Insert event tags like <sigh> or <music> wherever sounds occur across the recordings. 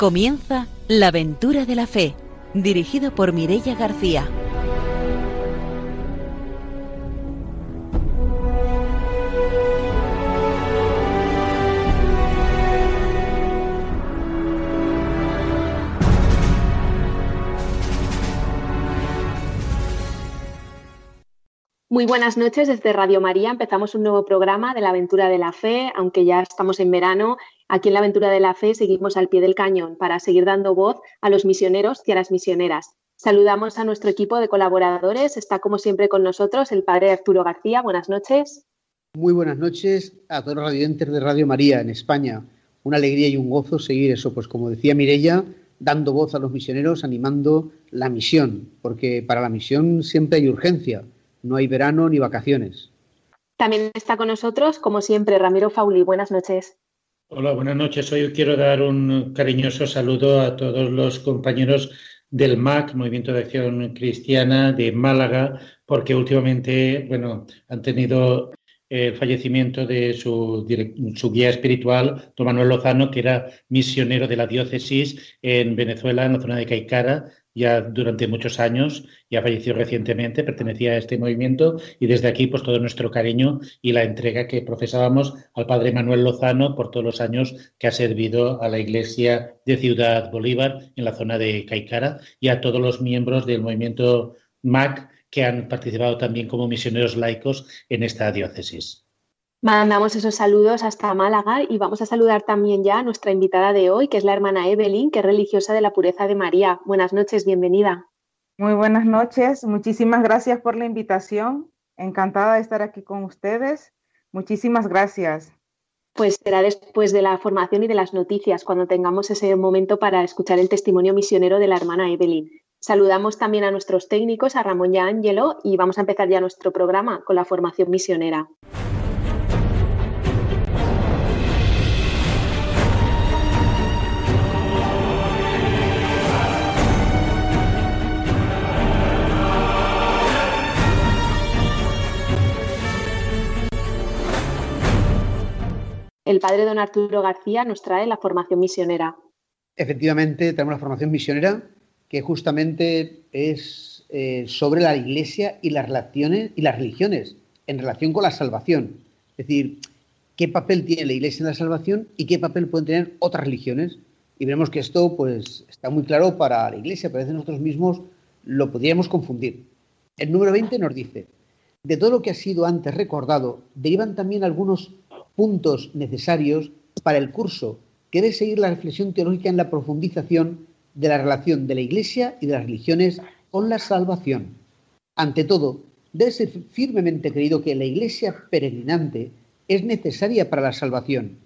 Comienza La aventura de la fe, dirigido por Mirella García. Muy buenas noches desde Radio María. Empezamos un nuevo programa de la aventura de la fe, aunque ya estamos en verano. Aquí en la aventura de la fe seguimos al pie del cañón para seguir dando voz a los misioneros y a las misioneras. Saludamos a nuestro equipo de colaboradores. Está como siempre con nosotros el padre Arturo García. Buenas noches. Muy buenas noches a todos los radiantes de Radio María en España. Una alegría y un gozo seguir eso, pues como decía Mirella, dando voz a los misioneros, animando la misión, porque para la misión siempre hay urgencia no hay verano ni vacaciones. También está con nosotros, como siempre, Ramiro Fauli. Buenas noches. Hola, buenas noches. Hoy quiero dar un cariñoso saludo a todos los compañeros del MAC, Movimiento de Acción Cristiana de Málaga, porque últimamente, bueno, han tenido el fallecimiento de su, su, guía espiritual, don Manuel Lozano, que era misionero de la diócesis en Venezuela, en la zona de Caicara, ya durante muchos años, ya falleció recientemente, pertenecía a este movimiento y desde aquí pues todo nuestro cariño y la entrega que profesábamos al padre Manuel Lozano por todos los años que ha servido a la iglesia de Ciudad Bolívar en la zona de Caicara y a todos los miembros del movimiento MAC que han participado también como misioneros laicos en esta diócesis. Mandamos esos saludos hasta Málaga y vamos a saludar también ya a nuestra invitada de hoy, que es la hermana Evelyn, que es religiosa de la pureza de María. Buenas noches, bienvenida. Muy buenas noches, muchísimas gracias por la invitación. Encantada de estar aquí con ustedes. Muchísimas gracias. Pues será después de la formación y de las noticias, cuando tengamos ese momento para escuchar el testimonio misionero de la hermana Evelyn. Saludamos también a nuestros técnicos, a Ramón y a Ángelo, y vamos a empezar ya nuestro programa con la formación misionera. El padre don Arturo García nos trae la formación misionera. Efectivamente, tenemos la formación misionera que justamente es eh, sobre la iglesia y las relaciones y las religiones en relación con la salvación. Es decir, qué papel tiene la iglesia en la salvación y qué papel pueden tener otras religiones. Y veremos que esto pues, está muy claro para la iglesia, pero a veces nosotros mismos lo podríamos confundir. El número 20 nos dice, de todo lo que ha sido antes recordado, derivan también algunos puntos necesarios para el curso que debe seguir la reflexión teológica en la profundización de la relación de la Iglesia y de las religiones con la salvación. Ante todo, debe ser firmemente creído que la Iglesia peregrinante es necesaria para la salvación,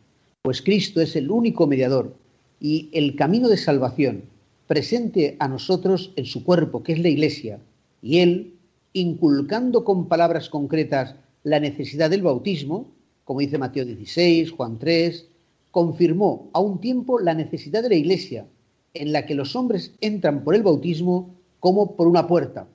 pues Cristo es el único mediador y el camino de salvación presente a nosotros en su cuerpo, que es la Iglesia, y Él, inculcando con palabras concretas la necesidad del bautismo, como dice Mateo 16, Juan 3, confirmó a un tiempo la necesidad de la Iglesia, en la que los hombres entran por el bautismo como por una puerta.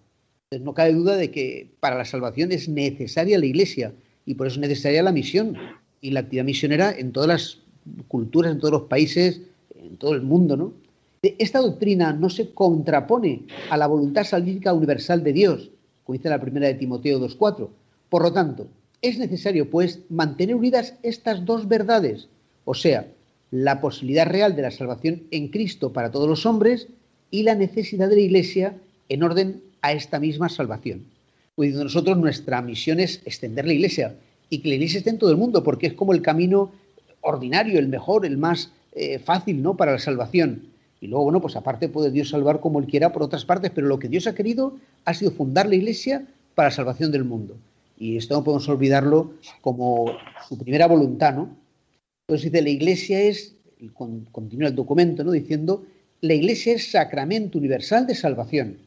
Entonces, no cabe duda de que para la salvación es necesaria la Iglesia y por eso es necesaria la misión y la actividad misionera en todas las culturas, en todos los países, en todo el mundo, ¿no? Esta doctrina no se contrapone a la voluntad salvífica universal de Dios, como dice la primera de Timoteo 2.4. Por lo tanto, es necesario, pues, mantener unidas estas dos verdades, o sea, la posibilidad real de la salvación en Cristo para todos los hombres y la necesidad de la Iglesia en orden a esta misma salvación. Pues nosotros nuestra misión es extender la Iglesia y que la Iglesia esté en todo el mundo, porque es como el camino ordinario, el mejor, el más eh, fácil, ¿no? Para la salvación. Y luego, bueno, pues aparte puede Dios salvar como Él quiera por otras partes, pero lo que Dios ha querido ha sido fundar la Iglesia para la salvación del mundo. Y esto no podemos olvidarlo como su primera voluntad, ¿no? Entonces dice, la iglesia es, continúa el documento, ¿no? Diciendo, la iglesia es sacramento universal de salvación,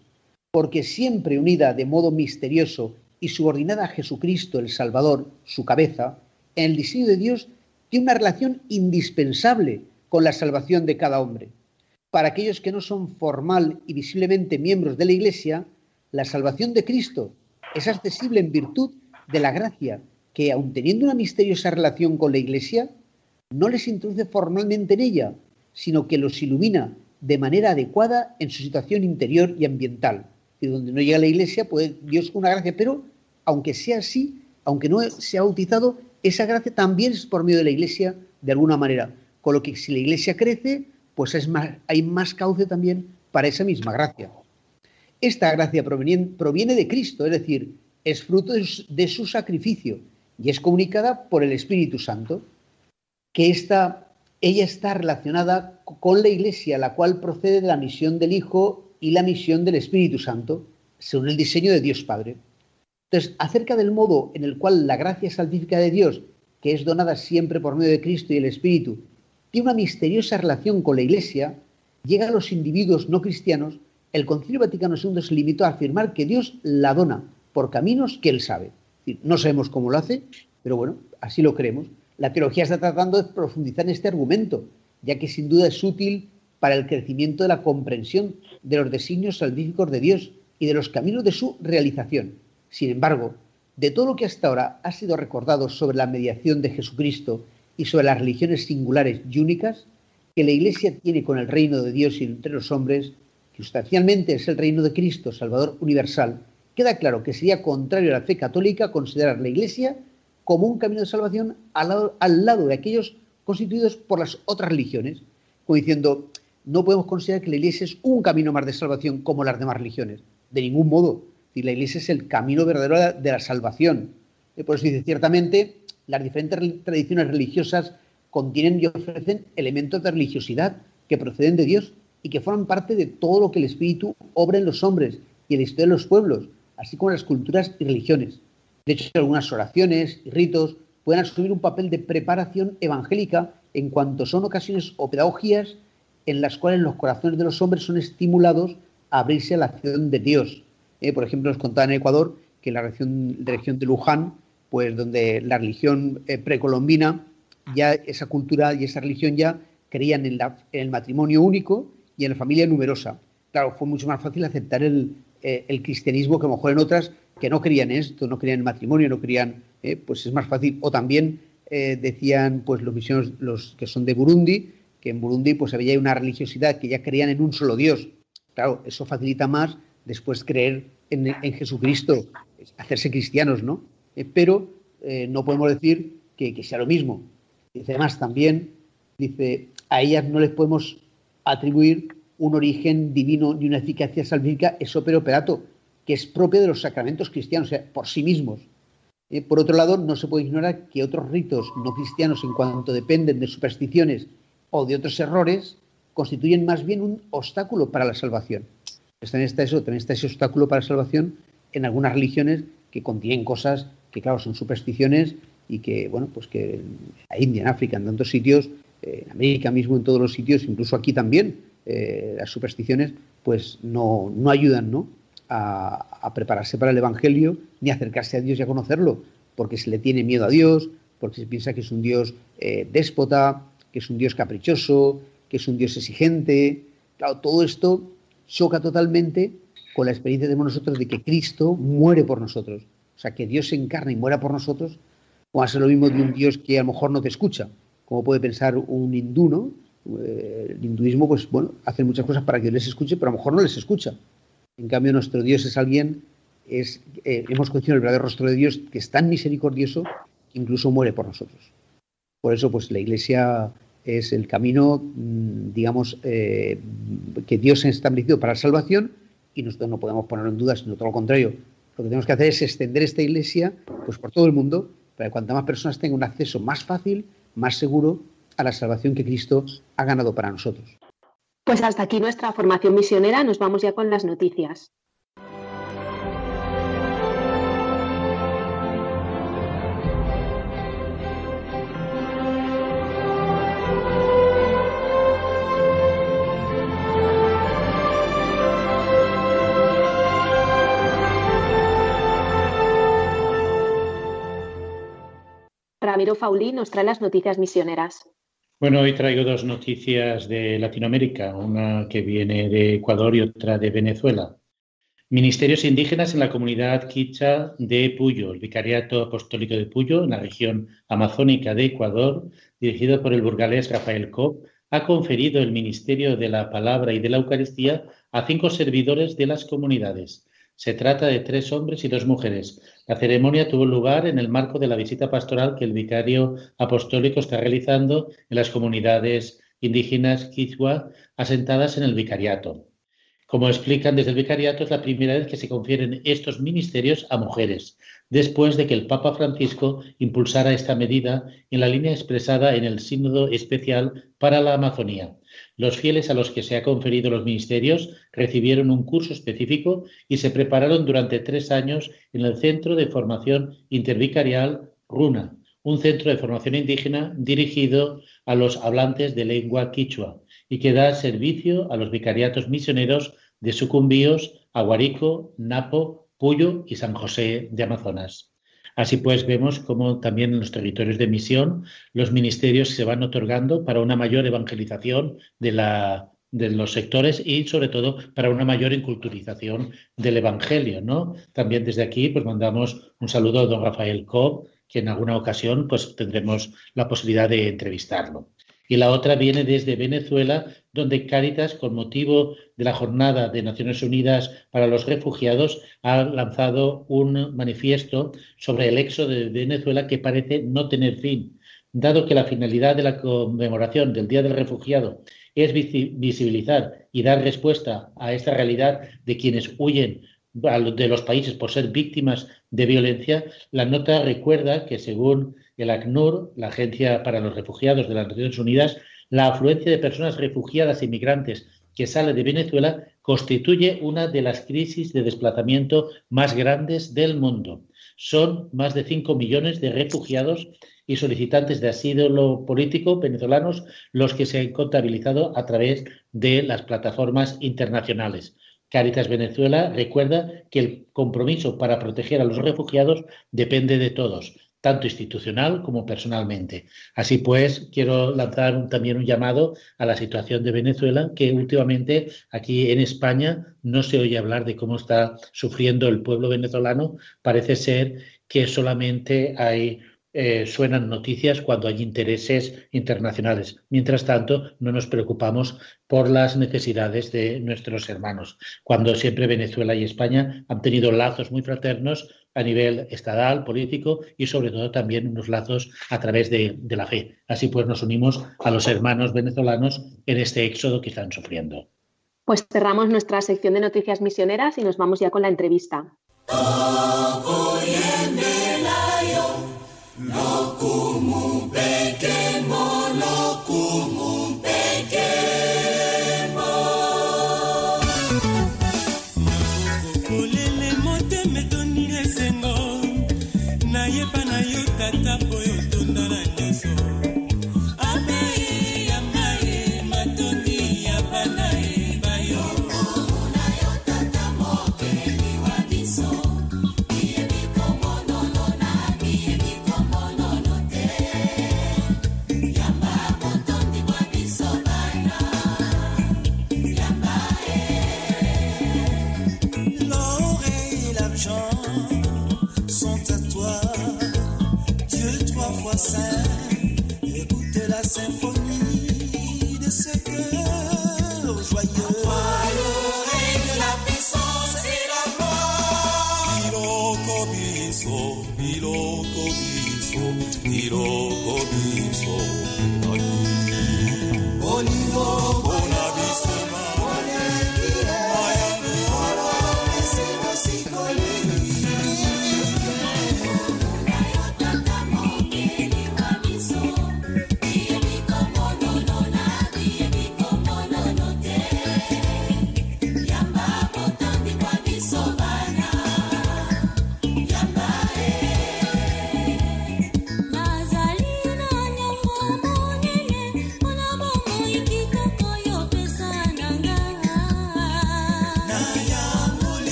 porque siempre unida de modo misterioso y subordinada a Jesucristo, el Salvador, su cabeza, en el diseño de Dios, tiene una relación indispensable con la salvación de cada hombre. Para aquellos que no son formal y visiblemente miembros de la Iglesia, la salvación de Cristo es accesible en virtud de la gracia que, aun teniendo una misteriosa relación con la Iglesia, no les introduce formalmente en ella, sino que los ilumina de manera adecuada en su situación interior y ambiental. Y donde no llega la iglesia, pues Dios una gracia, pero aunque sea así, aunque no se ha bautizado, esa gracia también es por medio de la iglesia de alguna manera. Con lo que si la iglesia crece, pues es más, hay más cauce también para esa misma gracia. Esta gracia proviene de Cristo, es decir, es fruto de su sacrificio y es comunicada por el Espíritu Santo, que ella está relacionada con la Iglesia, la cual procede de la misión del Hijo y la misión del Espíritu Santo, según el diseño de Dios Padre. Entonces, acerca del modo en el cual la gracia salvífica de Dios, que es donada siempre por medio de Cristo y el Espíritu, tiene una misteriosa relación con la Iglesia, llega a los individuos no cristianos, el Concilio Vaticano II se limitó a afirmar que Dios la dona por caminos que Él sabe. No sabemos cómo lo hace, pero bueno, así lo creemos. La teología está tratando de profundizar en este argumento, ya que sin duda es útil para el crecimiento de la comprensión de los designios salvíficos de Dios y de los caminos de su realización. Sin embargo, de todo lo que hasta ahora ha sido recordado sobre la mediación de Jesucristo y sobre las religiones singulares y únicas que la Iglesia tiene con el reino de Dios y entre los hombres, que sustancialmente es el reino de Cristo, Salvador universal, queda claro que sería contrario a la fe católica considerar la Iglesia como un camino de salvación al lado, de aquellos constituidos por las otras religiones, como diciendo, no podemos considerar que la Iglesia es un camino más de salvación como las demás religiones, de ningún modo. la Iglesia es el camino verdadero de la salvación. Por eso dice, ciertamente, las diferentes tradiciones religiosas contienen y ofrecen elementos de religiosidad que proceden de Dios y que forman parte de todo lo que el Espíritu obra en los hombres y en la historia de los pueblos, así como las culturas y religiones. De hecho, algunas oraciones y ritos pueden asumir un papel de preparación evangélica en cuanto son ocasiones o pedagogías en las cuales los corazones de los hombres son estimulados a abrirse a la acción de Dios. Eh, por ejemplo, nos contaba en Ecuador que en la región, de Luján, pues donde la religión eh, precolombina, ya esa cultura y esa religión ya creían en, en, el matrimonio único y en la familia numerosa. Claro, fue mucho más fácil aceptar el, eh, el cristianismo que a lo mejor en otras que no creían esto, no creían en matrimonio, no creían, eh, pues es más fácil. O también eh, decían pues los misioneros los que son de Burundi, que en Burundi pues había una religiosidad que ya creían en un solo Dios. Claro, eso facilita más después creer en, Jesucristo, hacerse cristianos, ¿no? pero no podemos decir que, que sea lo mismo. Dice, además también, dice, a ellas no les podemos atribuir un origen divino ni una eficacia salvífica es operato, que es propio de los sacramentos cristianos, o sea, por sí mismos. Eh, por otro lado, no se puede ignorar que otros ritos no cristianos, en cuanto dependen de supersticiones o de otros errores, constituyen más bien un obstáculo para la salvación. También está, eso, también está ese obstáculo para la salvación en algunas religiones que contienen cosas que, claro, son supersticiones y que, bueno, pues que en la India, en África, en tantos sitios, en América mismo, en todos los sitios, incluso aquí también, eh, las supersticiones, pues no, ayudan ¿no? A, prepararse para el Evangelio ni a acercarse a Dios y a conocerlo, porque se le tiene miedo a Dios, porque se piensa que es un Dios eh, déspota, que es un Dios caprichoso, que es un Dios exigente. Claro, todo esto choca totalmente con la experiencia de nosotros de que Cristo muere por nosotros. O sea, que Dios se encarna y muera por nosotros, o hace lo mismo de un Dios que a lo mejor no te escucha, como puede pensar un hindú, ¿no? Eh, el hinduismo, pues bueno, hace muchas cosas para que les escuche, pero a lo mejor no les escucha. En cambio, nuestro Dios es alguien, es, eh, hemos conocido el verdadero rostro de Dios que es tan misericordioso que incluso muere por nosotros. Por eso, pues la Iglesia es el camino, mm, digamos, eh, que Dios ha establecido para la salvación y nosotros no podemos ponerlo en duda, sino todo lo contrario. Lo que tenemos que hacer es extender esta Iglesia pues, por todo el mundo para que cuantas más personas tengan un acceso más fácil, más seguro a la salvación que Cristo ha ganado para nosotros. Pues hasta aquí nuestra formación misionera, nos vamos ya con las noticias. Ramiro Faulí nos trae las noticias misioneras. Bueno, hoy traigo dos noticias de Latinoamérica, una que viene de Ecuador y otra de Venezuela. Ministerios indígenas en la comunidad quicha de Puyo, el Vicariato Apostólico de Puyo, en la región amazónica de Ecuador, dirigido por el burgalés Rafael Cop, ha conferido el ministerio de la palabra y de la Eucaristía a cinco servidores de las comunidades. Se trata de tres hombres y dos mujeres. La ceremonia tuvo lugar en el marco de la visita pastoral que el vicario apostólico está realizando en las comunidades indígenas quichua asentadas en el vicariato. Como explican desde el vicariato, es la primera vez que se confieren estos ministerios a mujeres, después de que el Papa Francisco impulsara esta medida en la línea expresada en el Sínodo Especial para la Amazonía. Los fieles a los que se ha conferido los ministerios recibieron un curso específico y se prepararon durante tres años en el Centro de Formación Intervicarial RUNA, un centro de formación indígena dirigido a los hablantes de lengua quichua y que da servicio a los vicariatos misioneros de Sucumbíos, Aguarico, Napo, Puyo y San José de Amazonas. Así pues, vemos cómo también en los territorios de misión los ministerios se van otorgando para una mayor evangelización de, la, de los sectores y sobre todo para una mayor inculturización del Evangelio. ¿no? También desde aquí pues mandamos un saludo a don Rafael Cobb, que en alguna ocasión pues tendremos la posibilidad de entrevistarlo y la otra viene desde Venezuela, donde Cáritas, con motivo de la Jornada de Naciones Unidas para los Refugiados, ha lanzado un manifiesto sobre el éxodo de Venezuela que parece no tener fin. Dado que la finalidad de la conmemoración del Día del Refugiado es visibilizar y dar respuesta a esta realidad de quienes huyen de los países por ser víctimas de violencia, la nota recuerda que según el ACNUR, la Agencia para los Refugiados de las Naciones Unidas, la afluencia de personas refugiadas e inmigrantes que sale de Venezuela constituye una de las crisis de desplazamiento más grandes del mundo. Son más de 5 millones de refugiados y solicitantes de asilo político venezolanos los que se han contabilizado a través de las plataformas internacionales. Caritas Venezuela recuerda que el compromiso para proteger a los refugiados depende de todos, tanto institucional como personalmente. Así pues, quiero lanzar también un llamado a la situación de Venezuela, que últimamente aquí en España no se oye hablar de cómo está sufriendo el pueblo venezolano. Parece ser que solamente hay eh, suenan noticias cuando hay intereses internacionales. Mientras tanto, no nos preocupamos por las necesidades de nuestros hermanos, cuando siempre Venezuela y España han tenido lazos muy fraternos a nivel estatal, político y sobre todo también unos lazos a través de, de la fe. Así pues nos unimos a los hermanos venezolanos en este éxodo que están sufriendo. Pues cerramos nuestra sección de noticias misioneras y nos vamos ya con la entrevista. No.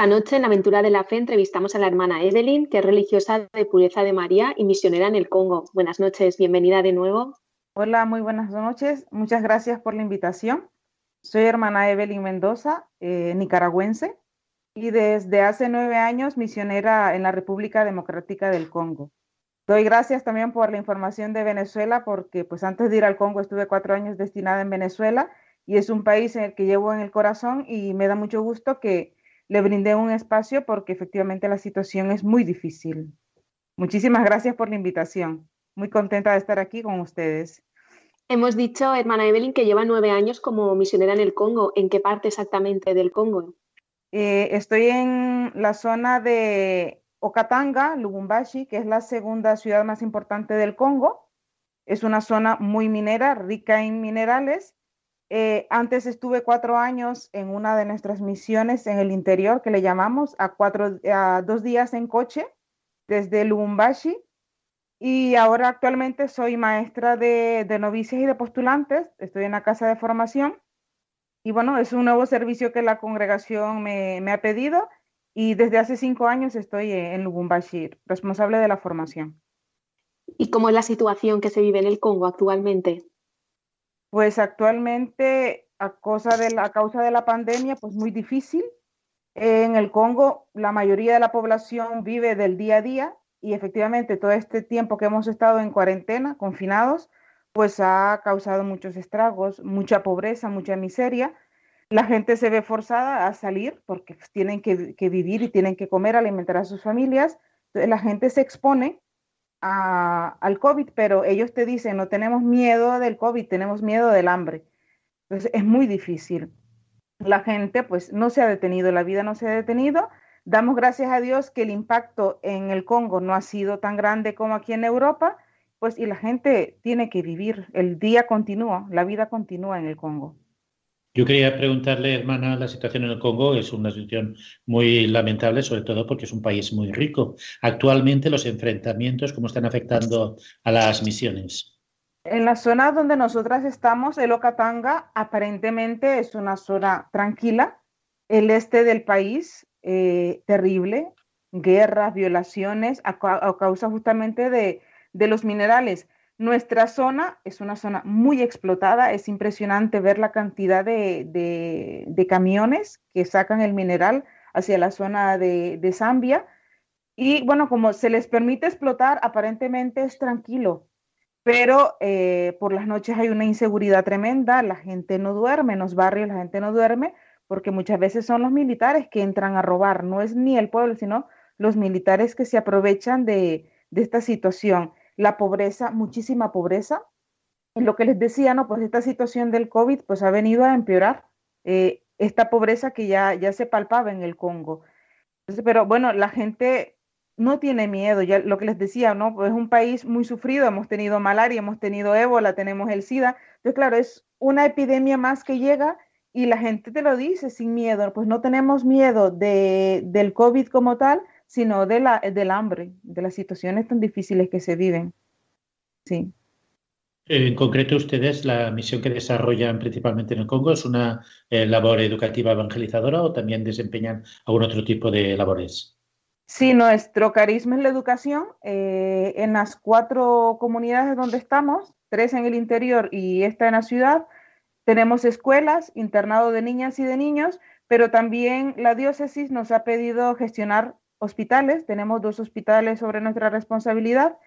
Esta noche en Aventura de la Fe entrevistamos a la hermana Evelyn, que es religiosa de Pureza de María y misionera en el Congo. Buenas noches, bienvenida de nuevo. Hola, muy buenas noches. Muchas gracias por la invitación. Soy hermana Evelyn Mendoza, eh, nicaragüense, y desde hace nueve años misionera en la República Democrática del Congo. Doy gracias también por la información de Venezuela, porque pues antes de ir al Congo estuve cuatro años destinada en Venezuela y es un país en el que llevo en el corazón y me da mucho gusto que le brindé un espacio porque efectivamente la situación es muy difícil. Muchísimas gracias por la invitación. Muy contenta de estar aquí con ustedes. Hemos dicho, hermana Evelyn, que lleva nueve años como misionera en el Congo. ¿En qué parte exactamente del Congo? Eh, estoy en la zona de Okatanga, Lubumbashi, que es la segunda ciudad más importante del Congo. Es una zona muy minera, rica en minerales eh, antes estuve cuatro años en una de nuestras misiones en el interior, que le llamamos, a, cuatro, a dos días en coche desde Lubumbashi. Y ahora actualmente soy maestra de, novicias y de postulantes. Estoy en la casa de formación. Y bueno, es un nuevo servicio que la congregación me, me ha pedido. Y desde hace cinco años estoy en Lubumbashi, responsable de la formación. ¿Y cómo es la situación que se vive en el Congo actualmente? Pues actualmente, a, causa de la, pandemia, pues muy difícil. En el Congo, la mayoría de la población vive del día a día y efectivamente todo este tiempo que hemos estado en cuarentena, confinados, pues ha causado muchos estragos, mucha pobreza, mucha miseria. La gente se ve forzada a salir porque pues, tienen que, que, vivir y tienen que comer, alimentar a sus familias. Entonces, la gente se expone al COVID, pero ellos te dicen, no tenemos miedo del COVID, tenemos miedo del hambre. Entonces es muy difícil. La gente pues no se ha detenido, la vida no se ha detenido. Damos gracias a Dios que el impacto en el Congo no ha sido tan grande como aquí en Europa, pues y la gente tiene que vivir, el día continúa, la vida continúa en el Congo. Yo quería preguntarle, hermana, la situación en el Congo es una situación muy lamentable, sobre todo porque es un país muy rico. Actualmente los enfrentamientos, ¿cómo están afectando a las misiones? En la zona donde nosotras estamos, el Okatanga, aparentemente es una zona tranquila. El este del país, eh, terrible, guerras, violaciones, a, causa justamente de, de los minerales. Nuestra zona es una zona muy explotada, es impresionante ver la cantidad de, camiones que sacan el mineral hacia la zona de, Zambia. Y bueno, como se les permite explotar, aparentemente es tranquilo, pero eh, por las noches hay una inseguridad tremenda, la gente no duerme, en los barrios la gente no duerme, porque muchas veces son los militares que entran a robar, no es ni el pueblo, sino los militares que se aprovechan de, de esta situación la pobreza, muchísima pobreza. En lo que les decía, ¿no? Pues esta situación del COVID pues ha venido a empeorar eh, esta pobreza que ya, ya se palpaba en el Congo. pero bueno, la gente no tiene miedo, ya lo que les decía, ¿no? Pues es un país muy sufrido, hemos tenido malaria, hemos tenido ébola, tenemos el SIDA. Entonces, claro, es una epidemia más que llega y la gente te lo dice sin miedo, pues no tenemos miedo de, del COVID como tal, sino de la, del hambre, de las situaciones tan difíciles que se viven. Sí. En concreto, ustedes, la misión que desarrollan principalmente en el Congo es una eh, labor educativa evangelizadora o también desempeñan algún otro tipo de labores? Sí, nuestro carisma es la educación. Eh, en las cuatro comunidades donde estamos, tres en el interior y esta en la ciudad, tenemos escuelas, internado de niñas y de niños, pero también la diócesis nos ha pedido gestionar hospitales, tenemos dos hospitales sobre nuestra responsabilidad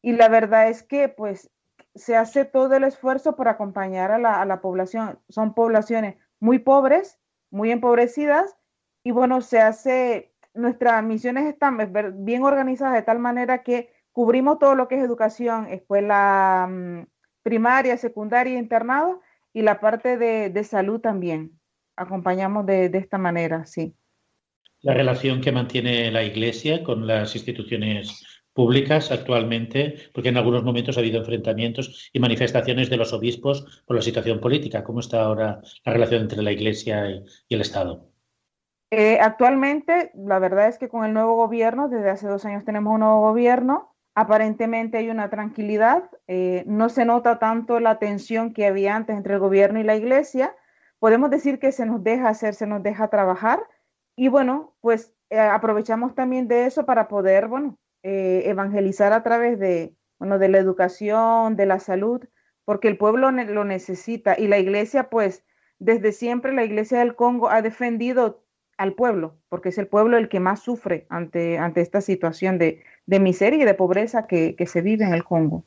y la verdad es que pues se hace todo el esfuerzo por acompañar a la, población. Son poblaciones muy pobres, muy empobrecidas y bueno, se hace, nuestras misiones están bien organizadas de tal manera que cubrimos todo lo que es educación, escuela mm, primaria, secundaria, internado y la parte de, salud también. Acompañamos de, de esta manera, sí la relación que mantiene la Iglesia con las instituciones públicas actualmente, porque en algunos momentos ha habido enfrentamientos y manifestaciones de los obispos por la situación política. ¿Cómo está ahora la relación entre la Iglesia y, el Estado? Eh, actualmente, la verdad es que con el nuevo gobierno, desde hace dos años tenemos un nuevo gobierno, aparentemente hay una tranquilidad, eh, no se nota tanto la tensión que había antes entre el gobierno y la Iglesia. Podemos decir que se nos deja hacer, se nos deja trabajar y bueno, pues eh, aprovechamos también de eso para poder, bueno, eh, evangelizar a través de, bueno, de la educación, de la salud, porque el pueblo lo necesita y la iglesia, pues, desde siempre la iglesia del Congo ha defendido al pueblo, porque es el pueblo el que más sufre ante, ante esta situación de, miseria y de pobreza que, se vive en el Congo.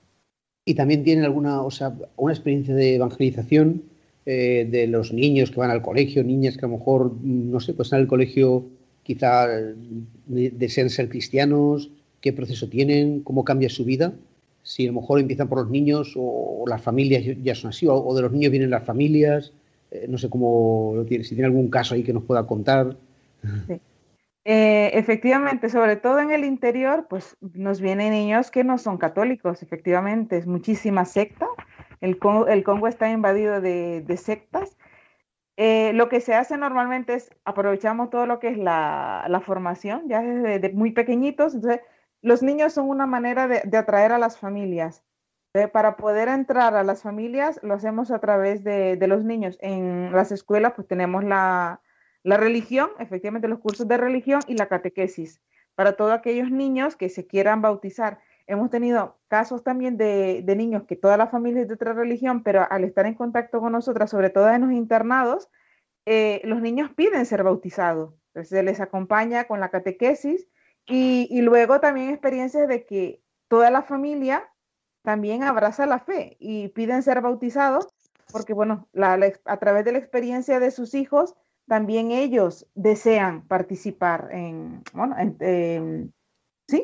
Y también tienen alguna, o sea, una experiencia de evangelización eh, de los niños que van al colegio, niñas que a lo mejor, no sé, pues en el colegio quizá desean ser cristianos, qué proceso tienen, cómo cambia su vida, si a lo mejor empiezan por los niños o, las familias ya son así, o, de los niños vienen las familias, eh, no sé cómo lo tiene, si tiene algún caso ahí que nos pueda contar. Eh, efectivamente, sobre todo en el interior, pues nos vienen niños que no son católicos, efectivamente, es muchísima secta. El Congo, está invadido de, sectas. Eh, lo que se hace normalmente es aprovechamos todo lo que es la, formación, ya desde muy pequeñitos. Entonces, los niños son una manera de atraer a las familias para poder entrar a las familias lo hacemos a través de, los niños. En las escuelas pues tenemos la, religión, efectivamente los cursos de religión y la catequesis para todos aquellos niños que se quieran bautizar. Hemos tenido casos también de, niños que toda la familia es de otra religión, pero al estar en contacto con nosotras, sobre todo en los internados, eh, los niños piden ser bautizados. Entonces se les acompaña con la catequesis y, y luego también experiencias de que toda la familia también abraza la fe y piden ser bautizados porque, bueno, a través de la experiencia de sus hijos, también ellos desean participar en,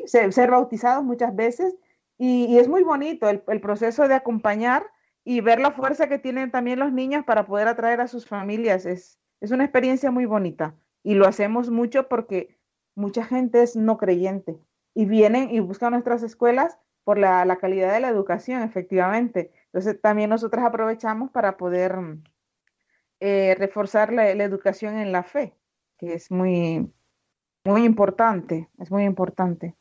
sí, ser, bautizados muchas veces y, es muy bonito el, proceso de acompañar y ver la fuerza que tienen también los niños para poder atraer a sus familias. Es, es una experiencia muy bonita y lo hacemos mucho porque mucha gente es no creyente y vienen y buscan nuestras escuelas por la, calidad de la educación, efectivamente. Entonces, también nosotros aprovechamos para poder eh, reforzar la, educación en la fe, que es muy, muy importante, es muy importante.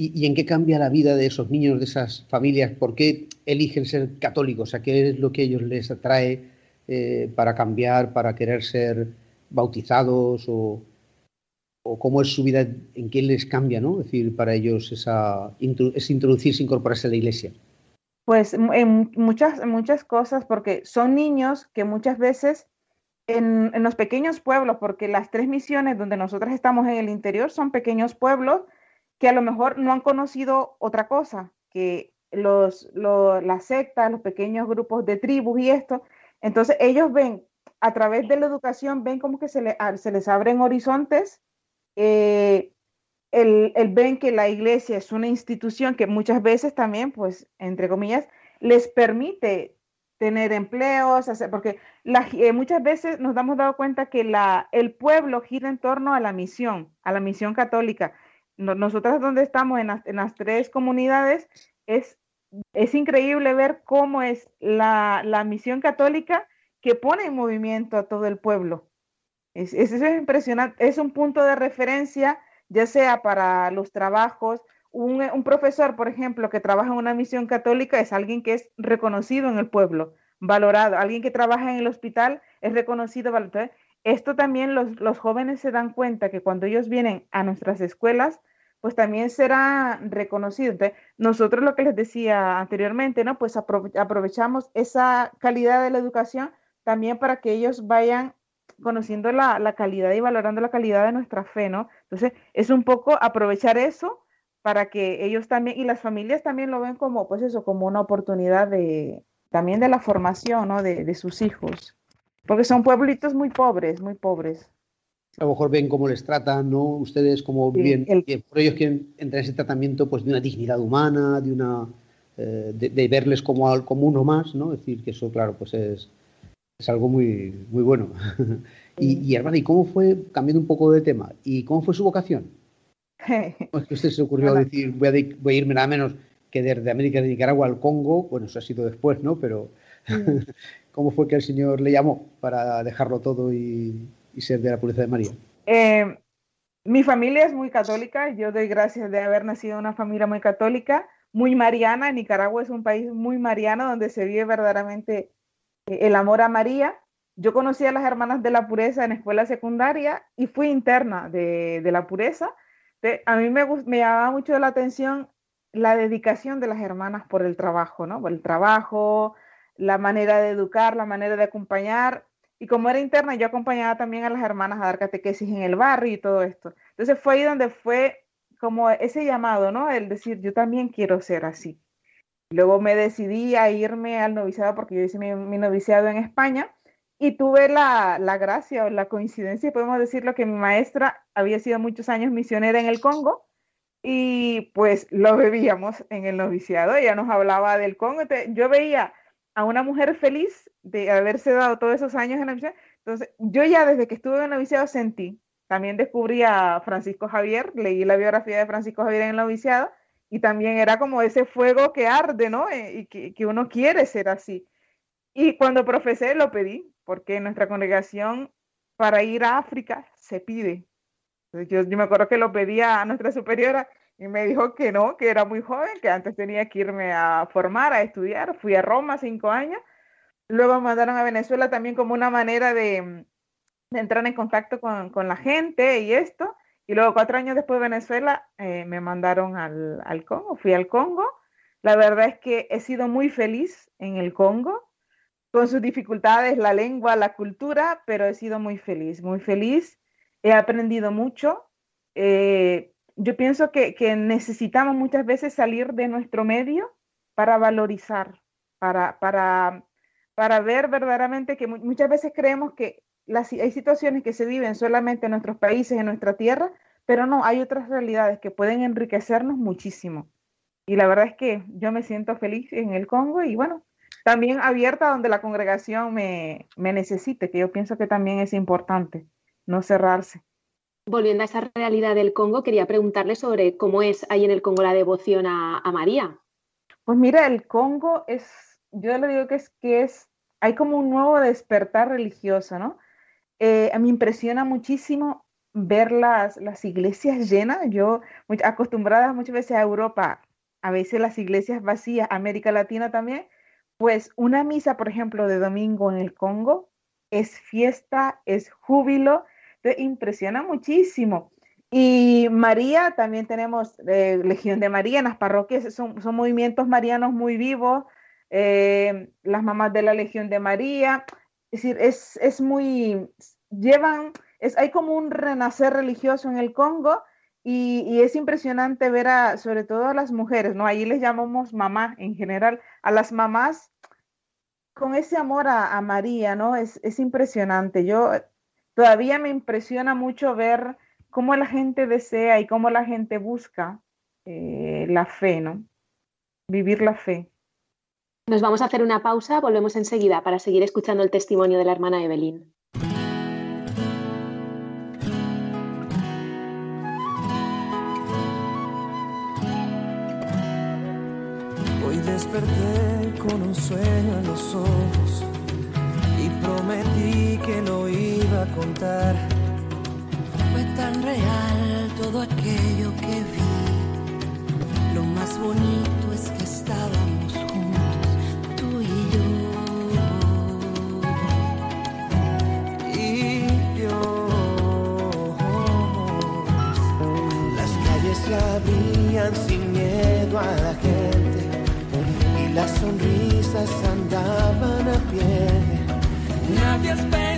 ¿Y, en qué cambia la vida de esos niños, de esas familias? ¿Por qué eligen ser católicos? ¿A qué es lo que ellos les atrae eh, para cambiar, para querer ser bautizados o, cómo es su vida, en qué les cambia, ¿no? Es decir, para ellos esa, es introducirse, incorporarse a la iglesia. Pues en muchas, muchas cosas, porque son niños que muchas veces en, en, los pequeños pueblos, porque las tres misiones donde nosotros estamos en el interior son pequeños pueblos que a lo mejor no han conocido otra cosa que los, los, las sectas, los pequeños grupos de tribus y esto. Entonces ellos ven, a través de la educación, ven como que se, se les abren horizontes eh, el, ven que la iglesia es una institución que muchas veces también, pues, entre comillas, les permite tener empleos, hacer, porque eh, muchas veces nos damos dado cuenta que la, el pueblo gira en torno a la misión, a la misión católica. Nosotras donde estamos en las, tres comunidades, es, es increíble ver cómo es la, la misión católica que pone en movimiento a todo el pueblo. Es, es, impresionante, es un punto de referencia, ya sea para los trabajos. Un, un, profesor, por ejemplo, que trabaja en una misión católica es alguien que es reconocido en el pueblo, valorado. Alguien que trabaja en el hospital es reconocido. Valorado. Esto también los, los jóvenes se dan cuenta que cuando ellos vienen a nuestras escuelas, pues también será reconocido. nosotros lo que les decía anteriormente, ¿no? Pues aprovechamos esa calidad de la educación también para que ellos vayan conociendo la, calidad y valorando la calidad de nuestra fe, ¿no? Entonces, es un poco aprovechar eso para que ellos también, y las familias también lo ven como, pues eso, como una oportunidad de, también de la formación, ¿no? De, sus hijos. Porque son pueblitos muy pobres, muy pobres. A lo mejor ven cómo les tratan, ¿no? Ustedes como bien, por ellos quieren entrar en ese tratamiento pues de una dignidad humana, de una eh, de, verles como, como uno más, ¿no? Es decir, que eso, claro, pues es, es algo muy, muy bueno. <laughs> y, y, hermana, ¿y cómo fue, cambiando un poco de tema, ¿y cómo fue su vocación? <laughs> es que usted se ocurrió decir, voy a, voy a, irme nada menos que desde América de Nicaragua al Congo, bueno, eso ha sido después, ¿no? Pero <laughs> ¿cómo fue que el Señor le llamó para dejarlo todo y, ser de la pureza de María? Eh, mi familia es muy católica, yo doy gracias de haber nacido en una familia muy católica, muy mariana, Nicaragua es un país muy mariano donde se vive verdaderamente el amor a María. yo conocí a las hermanas de la pureza en escuela secundaria y fui interna de, de la pureza. a mí me, me llamaba mucho la atención la dedicación de las hermanas por el trabajo, ¿no? Por el trabajo, la manera de educar, la manera de acompañar. Y como era interna, yo acompañaba también a las hermanas a dar catequesis en el barrio y todo esto. Entonces fue ahí donde fue como ese llamado, ¿no? El decir, yo también quiero ser así. Luego me decidí a irme al noviciado porque yo hice mi, noviciado en España y tuve la, la, gracia o la coincidencia, podemos decirlo, que mi maestra había sido muchos años misionera en el Congo y pues lo bebíamos en el noviciado. Ella nos hablaba del Congo. yo veía a una mujer feliz de haberse dado todos esos años en la noviciado. Entonces, yo ya desde que estuve en el noviciado sentí. También descubrí a Francisco Javier, leí la biografía de Francisco Javier en el noviciado y también era como ese fuego que arde, ¿no? Eh, y que, que uno quiere ser así. Y cuando profesé lo pedí, porque nuestra congregación para ir a África se pide. Yo, yo, me acuerdo que lo pedía a nuestra superiora y me dijo que no, que era muy joven, que antes tenía que irme a formar, a estudiar. Fui a Roma cinco años. Luego me mandaron a Venezuela también como una manera de, de entrar en contacto con, con, la gente y esto. Y luego cuatro años después de Venezuela eh, me mandaron al, al Congo. Fui al Congo. La verdad es que he sido muy feliz en el Congo con sus dificultades, la lengua, la cultura, pero he sido muy feliz, muy feliz. He aprendido mucho. Eh, yo pienso que, necesitamos muchas veces salir de nuestro medio para valorizar, para, para, para ver verdaderamente que muchas veces creemos que las, hay situaciones que se viven solamente en nuestros países, en nuestra tierra, pero no, hay otras realidades que pueden enriquecernos muchísimo. Y la verdad es que yo me siento feliz en el Congo y bueno, también abierta donde la congregación me, me necesite, que yo pienso que también es importante, no cerrarse. Volviendo a esa realidad del Congo, quería preguntarle sobre cómo es ahí en el Congo la devoción a, María. Pues mira, el Congo es, yo le digo que es que es, hay como un nuevo despertar religioso, ¿no? Eh, me impresiona muchísimo ver las, las iglesias llenas. Yo, muy, acostumbrada muchas veces a Europa, a veces las iglesias vacías, América Latina también, pues una misa, por ejemplo, de domingo en el Congo es fiesta, es júbilo, impresiona muchísimo. Y María, también tenemos eh, Legión de María en las parroquias, son, son movimientos marianos muy vivos, eh, las mamás de la Legión de María, es decir, es, es muy, llevan, es, hay como un renacer religioso en el Congo y, y, es impresionante ver a, sobre todo a las mujeres, ¿no? Ahí les llamamos mamá en general, a las mamás con ese amor a, a María, ¿no? Es, es, impresionante. Yo todavía me impresiona mucho ver cómo la gente desea y cómo la gente busca eh, la fe, ¿no? Vivir la fe. Nos vamos a hacer una pausa, volvemos enseguida para seguir escuchando el testimonio de la hermana Evelyn. desperté con un sueño en los ojos y prometí que lo contar. Fue tan real todo aquello que vi. Lo más bonito es que estábamos juntos, tú y yo. Y yo. Las calles se abrían sin miedo a la gente las sonrisas andaban a pie. Nadie esperaba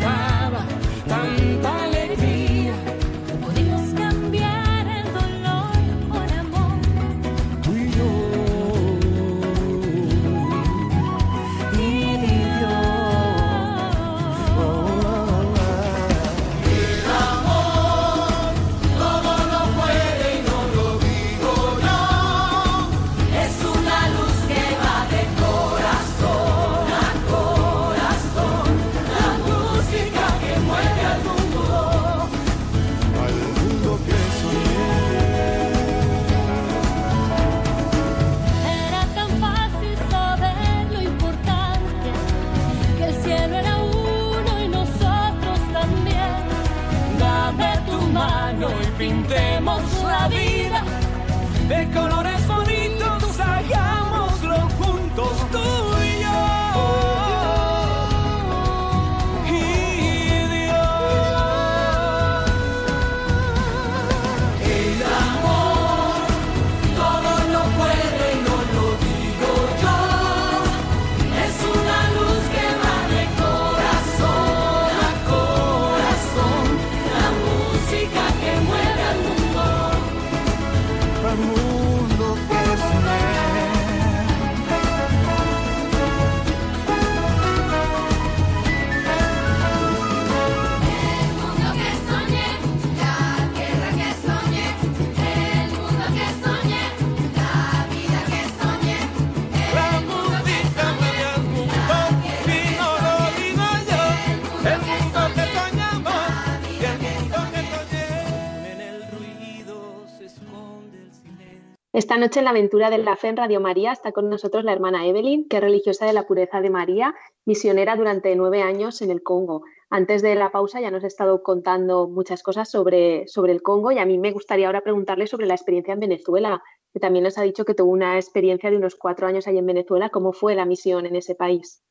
noche en la aventura de la fe Radio María está con nosotros la hermana Evelyn, que es religiosa de la pureza de María, misionera durante nueve años en el Congo. Antes de la pausa ya nos ha estado contando muchas cosas sobre, sobre el Congo y a mí me gustaría ahora preguntarle sobre la experiencia en Venezuela, que también nos ha dicho que tuvo una experiencia de unos cuatro años ahí en Venezuela. ¿Cómo fue la misión en ese país?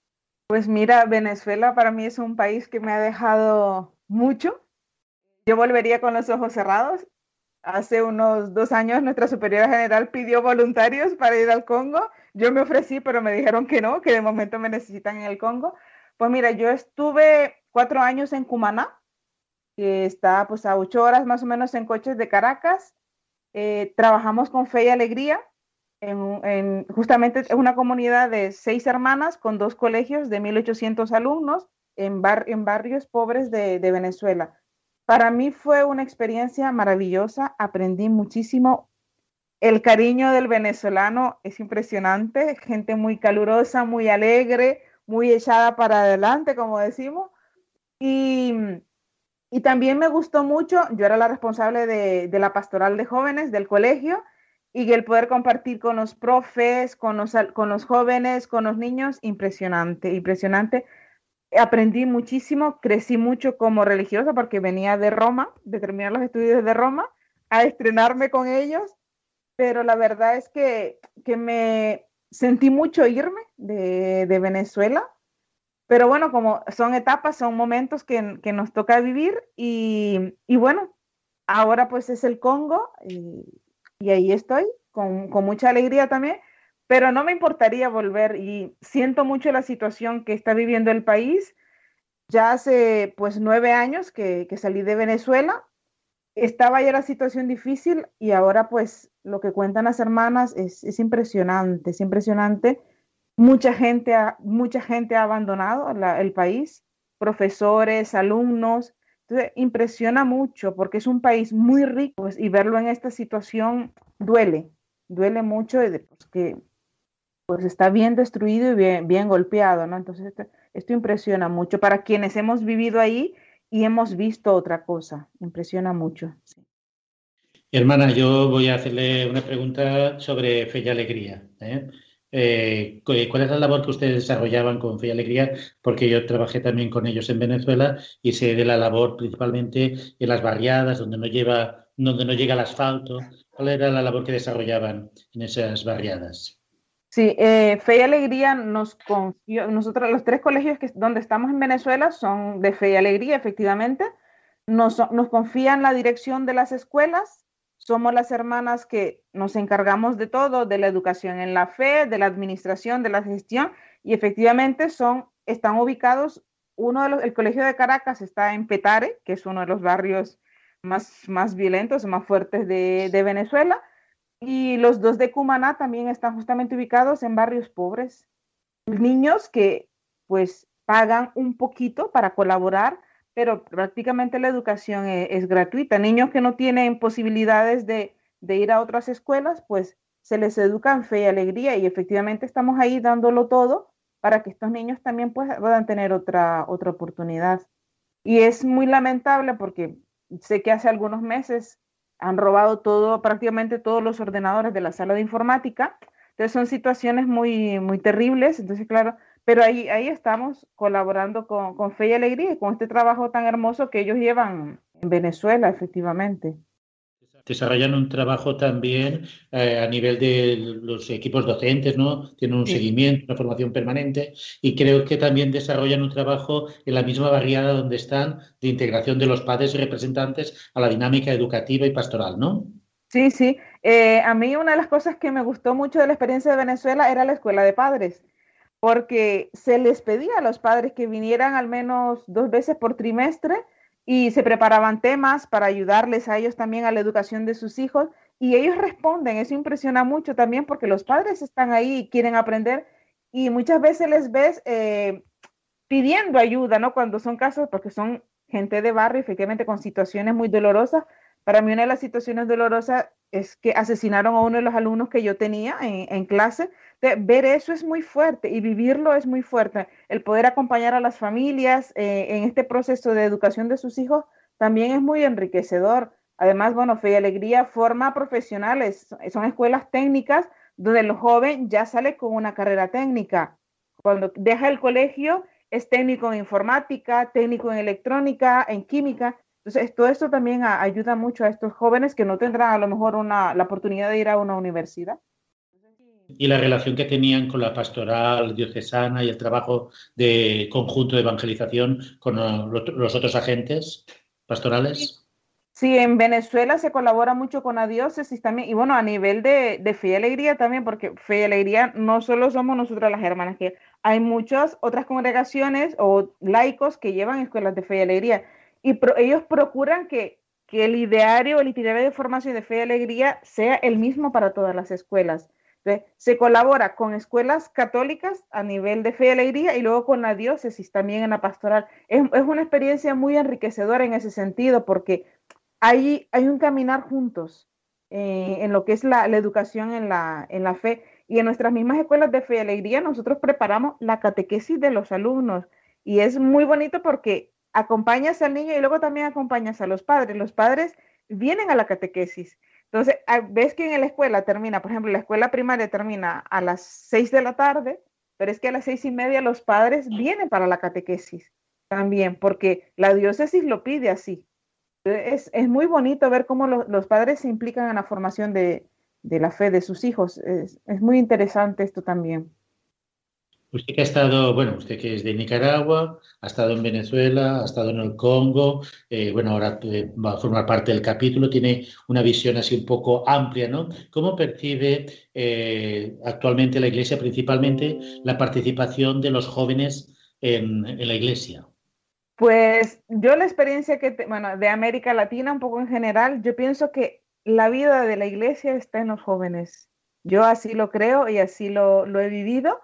Pues mira, Venezuela para mí es un país que me ha dejado mucho. Yo volvería con los ojos cerrados. Hace unos dos años nuestra superiora general pidió voluntarios para ir al Congo. Yo me ofrecí, pero me dijeron que no, que de momento me necesitan en el Congo. Pues mira, yo estuve cuatro años en Cumaná, que está pues a ocho horas más o menos en coches de Caracas. Eh, trabajamos con Fe y Alegría, en, en, justamente es una comunidad de seis hermanas con dos colegios de 1.800 alumnos en, bar, en barrios pobres de Venezuela. Para mí fue una experiencia maravillosa, aprendí muchísimo. El cariño del venezolano es impresionante, gente muy calurosa, muy alegre, muy echada para adelante, como decimos. Y, y también me gustó mucho, yo era la responsable de, la pastoral de jóvenes del colegio y el poder compartir con los profes, con los jóvenes, con los niños, impresionante, impresionante aprendí muchísimo, crecí mucho como religiosa porque venía de Roma, de terminar los estudios de Roma, a estrenarme con ellos, pero la verdad es que, que me sentí mucho irme de, de, Venezuela, pero bueno, como son etapas, son momentos que, que nos toca vivir y, y, bueno, ahora pues es el Congo y, y ahí estoy con, con mucha alegría también pero no me importaría volver y siento mucho la situación que está viviendo el país. Ya hace pues nueve años que, salí de Venezuela, estaba ya la situación difícil y ahora pues lo que cuentan las hermanas es, es impresionante, es impresionante. Mucha gente ha, mucha gente ha abandonado el país, profesores, alumnos. Entonces, impresiona mucho porque es un país muy rico pues, y verlo en esta situación duele, duele mucho pues, que pues está bien destruido y bien, golpeado, ¿no? Entonces esto, esto, impresiona mucho para quienes hemos vivido ahí y hemos visto otra cosa, impresiona mucho. Hermana, yo voy a hacerle una pregunta sobre fe y alegría. ¿eh? Eh, ¿Cuál es la labor que ustedes desarrollaban con Fe y Alegría? Porque yo trabajé también con ellos en Venezuela y sé de la labor principalmente en las barriadas, donde no, lleva, donde no llega el asfalto. ¿Cuál era la labor que desarrollaban en esas barriadas? Sí, eh, Fe y Alegría nos confió, nosotros los tres colegios que, donde estamos en Venezuela son de Fe y Alegría, efectivamente. Nos, nos confían la dirección de las escuelas, somos las hermanas que nos encargamos de todo, de la educación en la fe, de la administración, de la gestión, y efectivamente son, están ubicados, uno de los, el colegio de Caracas está en Petare, que es uno de los barrios más, más violentos, más fuertes de, de Venezuela, y los dos de Cumaná también están justamente ubicados en barrios pobres. Niños que pues pagan un poquito para colaborar, pero prácticamente la educación es, es gratuita. Niños que no tienen posibilidades de, ir a otras escuelas, pues se les educa en fe y alegría y efectivamente estamos ahí dándolo todo para que estos niños también pues, puedan tener otra oportunidad. Y es muy lamentable porque sé que hace algunos meses han robado todo, prácticamente todos los ordenadores de la sala de informática. Entonces son situaciones muy, muy terribles. Entonces, claro, pero ahí, ahí estamos colaborando con, con Fe y Alegría y con este trabajo tan hermoso que ellos llevan en Venezuela, efectivamente desarrollan un trabajo también eh, a nivel de los equipos docentes, ¿no? Tienen un sí. seguimiento, una formación permanente y creo que también desarrollan un trabajo en la misma barriada donde están de integración de los padres y representantes a la dinámica educativa y pastoral, ¿no? Sí, sí. Eh, a mí una de las cosas que me gustó mucho de la experiencia de Venezuela era la escuela de padres, porque se les pedía a los padres que vinieran al menos dos veces por trimestre y se preparaban temas para ayudarles a ellos también a la educación de sus hijos y ellos responden, eso impresiona mucho también porque los padres están ahí y quieren aprender y muchas veces les ves eh, pidiendo ayuda, ¿no? Cuando son casos, porque son gente de barrio, efectivamente con situaciones muy dolorosas. Para mí una de las situaciones dolorosas es que asesinaron a uno de los alumnos que yo tenía en, clase ver eso es muy fuerte y vivirlo es muy fuerte. El poder acompañar a las familias eh, en este proceso de educación de sus hijos también es muy enriquecedor. Además, bueno, Fe y Alegría forma profesionales, son escuelas técnicas donde el joven ya sale con una carrera técnica. Cuando deja el colegio es técnico en informática, técnico en electrónica, en química. Entonces, todo esto también a- ayuda mucho a estos jóvenes que no tendrán a lo mejor una, la oportunidad de ir a una universidad. Y la relación que tenían con la pastoral diocesana y el trabajo de conjunto de evangelización con eh, lo- los otros agentes pastorales. Sí, en Venezuela se colabora mucho con la diócesis también, y bueno, a nivel de, de fe y alegría también, porque fe y alegría no solo somos nosotras las hermanas, que hay muchas otras congregaciones o laicos que llevan escuelas de fe y alegría, y ellos procuran que, que el ideario, el itinerario de formación de fe y alegría sea el mismo para todas las escuelas. Entonces, se colabora con escuelas católicas a nivel de fe y alegría y luego con la diócesis también en la pastoral. Es, es una experiencia muy enriquecedora en ese sentido porque hay, hay un caminar juntos eh, en lo que es la, la educación en la, en la fe. Y en nuestras mismas escuelas de fe y alegría nosotros preparamos la catequesis de los alumnos. Y es muy bonito porque acompañas al niño y luego también acompañas a los padres. Los padres vienen a la catequesis. Entonces, ah, ves que en la escuela termina, por ejemplo, la escuela primaria termina a las seis de la tarde, pero es que a las seis y media los padres vienen para la catequesis también, porque la diócesis lo pide así. Es, es muy bonito ver cómo lo- los padres se implican en la formación de, de la fe de sus hijos. Es, es muy interesante esto también. Usted que ha estado, bueno, usted que es de Nicaragua, ha estado en Venezuela, ha estado en el Congo, eh, bueno, ahora eh, va a formar parte del capítulo, tiene una visión así un poco amplia, ¿no? ¿Cómo percibe eh, actualmente la Iglesia, principalmente la participación de los jóvenes en, la Iglesia? Pues yo la experiencia que, bueno, de América Latina, un poco en general, yo pienso que la vida de la iglesia está en los jóvenes. Yo así lo creo y así lo, lo he vivido.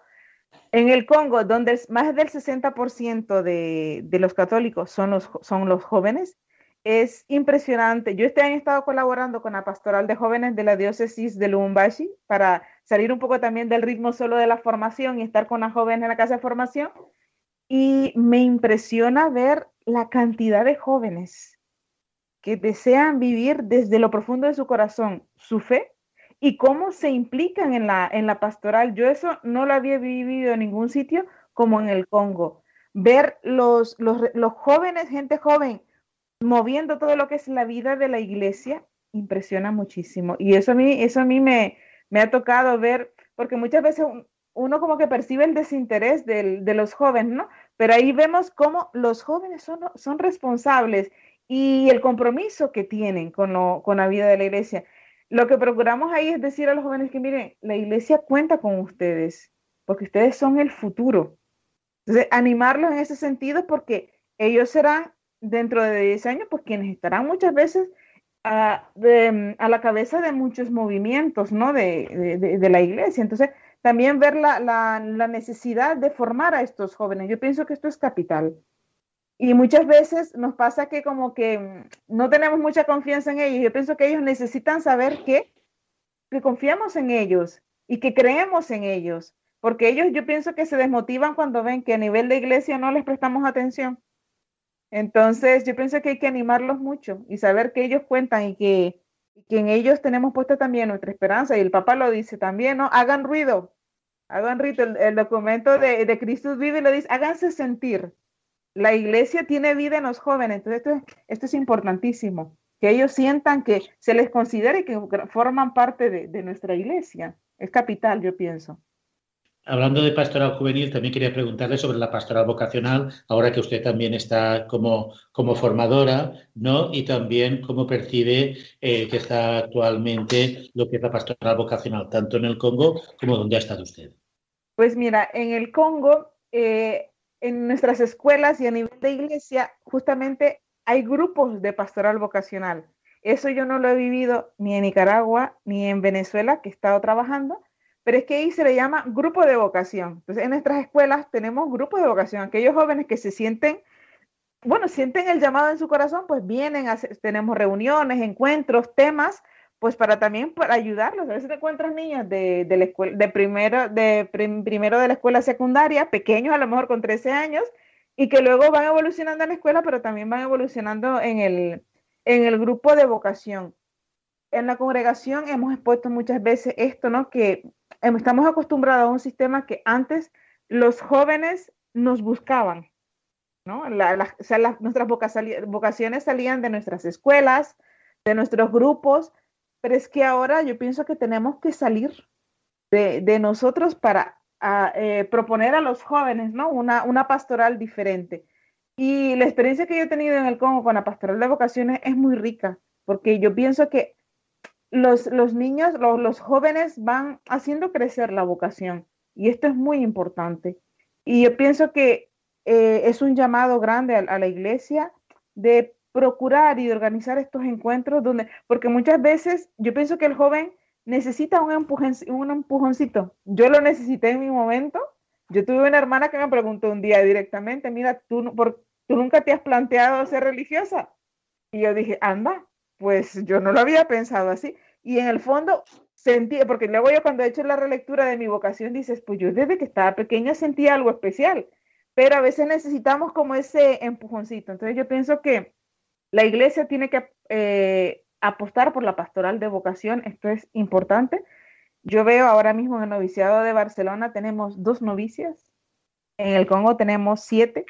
En el Congo, donde más del 60% de, los católicos son los, jóvenes, es impresionante. Yo este año he estado colaborando con la pastoral de jóvenes de la diócesis de Lubumbashi para salir un poco también del ritmo solo de la formación y estar con las jóvenes en la casa de formación. Y me impresiona ver la cantidad de jóvenes que desean vivir desde lo profundo de su corazón su fe y cómo se implican en la, en la pastoral. Yo eso no lo había vivido en ningún sitio como en el Congo. Ver los, los, jóvenes, gente joven, moviendo todo lo que es la vida de la iglesia, impresiona muchísimo. Y eso a mí, eso a mí me, me ha tocado ver, porque muchas veces un- uno como que percibe el desinterés del- de los jóvenes, ¿no? Pero ahí vemos cómo los jóvenes son, son responsables y el compromiso que tienen con, lo- con la vida de la iglesia. Lo que procuramos ahí es decir a los jóvenes que miren, la iglesia cuenta con ustedes, porque ustedes son el futuro. Entonces, animarlos en ese sentido porque ellos serán dentro de 10 años, pues quienes estarán muchas veces a, la cabeza de muchos movimientos, ¿no? De, de- de- de la iglesia. Entonces, también ver la, la- la necesidad de formar a estos jóvenes. Yo pienso que esto es capital. Y muchas veces nos pasa que como que mm, no tenemos mucha confianza en ellos. Yo pienso que ellos necesitan saber que, que confiamos en ellos y que creemos en ellos. Porque ellos yo pienso que se desmotivan cuando ven que a nivel de iglesia no les prestamos atención. Entonces yo pienso que hay que animarlos mucho y saber que ellos cuentan y que, y que en ellos tenemos puesta también nuestra esperanza. Y el Papa lo dice también, ¿no? Hagan ruido, hagan ruido. El, el documento de, de Cristo vive lo dice, háganse sentir. La iglesia tiene vida en los jóvenes, entonces esto es, esto es importantísimo, que ellos sientan que se les considere que forman parte de, de nuestra iglesia. Es capital, yo pienso. Hablando de pastoral juvenil, también quería preguntarle sobre la pastoral vocacional, ahora que usted también está como, como formadora, ¿no? Y también cómo percibe eh, que está actualmente lo que es la pastoral vocacional, tanto en el Congo como donde ha estado usted. Pues mira, en el Congo, eh, en nuestras escuelas y a nivel de iglesia, justamente hay grupos de pastoral vocacional. Eso yo no lo he vivido ni en Nicaragua ni en Venezuela, que he estado trabajando, pero es que ahí se le llama grupo de vocación. Entonces, en nuestras escuelas tenemos grupos de vocación. Aquellos jóvenes que se sienten, bueno, sienten el llamado en su corazón, pues vienen, a tenemos reuniones, encuentros, temas, pues para también para ayudarlos. A veces te encuentras niños de, la escuela, de primero, de prim- primero de la escuela secundaria, pequeños a lo mejor con 13 años, y que luego van evolucionando en la escuela, pero también van evolucionando en el, en el grupo de vocación. En la congregación hemos expuesto muchas veces esto, ¿no? Que em, estamos acostumbrados a un sistema que antes los jóvenes nos buscaban, ¿no? O sea, nuestras vocaciones salían de nuestras escuelas, de nuestros grupos, pero es que ahora yo pienso que tenemos que salir de, de nosotros para a, eh, proponer a los jóvenes, ¿no? Una, una pastoral diferente. Y la experiencia que yo he tenido en el Congo con la pastoral de vocaciones es muy rica, porque yo pienso que los, los niños, los, los jóvenes van haciendo crecer la vocación y esto es muy importante. Y yo pienso que eh, es un llamado grande a, a la iglesia de procurar y organizar estos encuentros donde, porque muchas veces yo pienso que el joven necesita un, empujen- un empujoncito. Yo lo necesité en mi momento. Yo tuve una hermana que me preguntó un día directamente, mira, tú, por, tú nunca te has planteado ser religiosa. Y yo dije, anda, pues yo no lo había pensado así. Y en el fondo sentí, porque luego yo cuando he hecho la relectura de mi vocación, dices, pues yo desde que estaba pequeña sentía algo especial, pero a veces necesitamos como ese empujoncito. Entonces yo pienso que la iglesia tiene que eh, apostar por la pastoral de vocación, esto es importante. Yo veo ahora mismo en el noviciado de Barcelona tenemos dos novicias, en el Congo tenemos siete.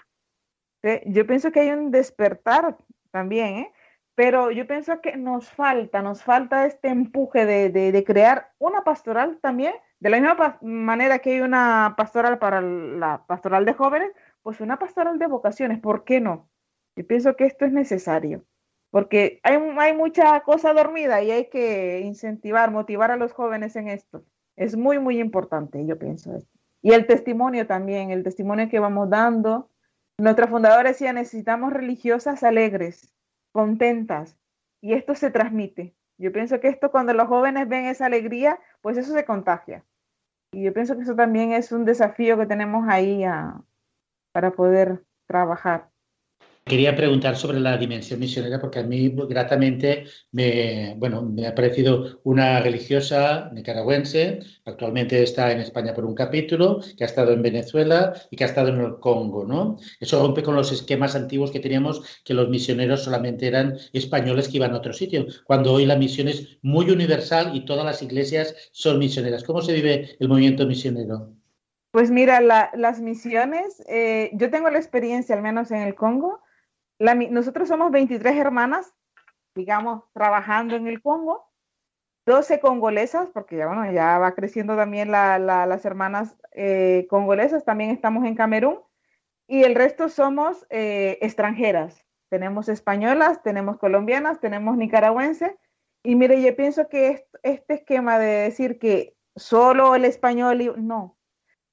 Yo pienso que hay un despertar también, ¿eh? pero yo pienso que nos falta, nos falta este empuje de, de- crear una pastoral también, de la misma manera que hay una pastoral para la pastoral de jóvenes, pues una pastoral de vocaciones, ¿por qué no? Yo pienso que esto es necesario, porque hay, hay mucha cosa dormida y hay que incentivar, motivar a los jóvenes en esto. Es muy, muy importante, yo pienso esto. Y el testimonio también, el testimonio que vamos dando. Nuestra fundadora decía, necesitamos religiosas alegres, contentas, y esto se transmite. Yo pienso que esto cuando los jóvenes ven esa alegría, pues eso se contagia. Y yo pienso que eso también es un desafío que tenemos ahí a- para poder trabajar. Quería preguntar sobre la dimensión misionera porque a mí gratamente me, bueno, me ha parecido una religiosa nicaragüense, actualmente está en España por un capítulo, que ha estado en Venezuela y que ha estado en el Congo, ¿no? Eso rompe con los esquemas antiguos que teníamos, que los misioneros solamente eran españoles que iban a otro sitio, cuando hoy la misión es muy universal y todas las iglesias son misioneras. ¿Cómo se vive el movimiento misionero? Pues mira, la- las misiones, eh, yo tengo la experiencia, al menos en el Congo. La nosotros somos 23 hermanas, digamos, trabajando en el Congo, 12 congolesas, porque ya, bueno, ya va creciendo también la- la- las hermanas eh, congolesas, también estamos en Camerún, y el resto somos eh, extranjeras. Tenemos españolas, tenemos colombianas, tenemos nicaragüenses, y mire, yo pienso que est- este esquema de decir que solo el español, no,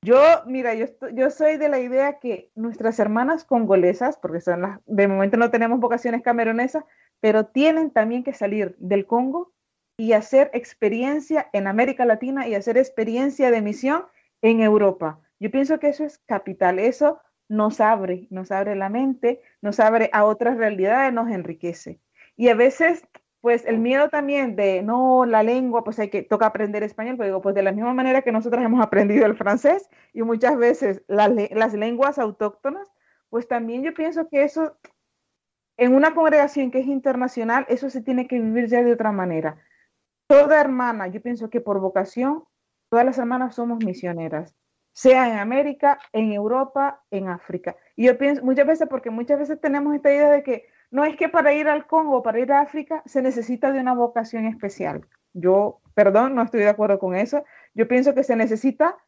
yo, mira, yo, yo soy de la idea que nuestras hermanas congolesas, porque son las, de momento no tenemos vocaciones camerunesas, pero tienen también que salir del Congo y hacer experiencia en América Latina y hacer experiencia de misión en Europa. Yo pienso que eso es capital, eso nos abre, nos abre la mente, nos abre a otras realidades, nos enriquece. Y a veces, pues el miedo también de, no, la lengua, pues hay que, toca aprender español, pero digo, pues de la misma manera que nosotros hemos aprendido el francés y muchas veces la las lenguas autóctonas, pues también yo pienso que eso, en una congregación que es internacional, eso se tiene que vivir ya de otra manera. Toda hermana, yo pienso que por vocación, todas las hermanas somos misioneras, sea en América, en Europa, en África. Y yo pienso muchas veces, porque muchas veces tenemos esta idea de que no es que para ir al Congo, para ir a África, se necesita de una vocación especial. Yo, perdón, no estoy de acuerdo con eso. Yo pienso que se necesita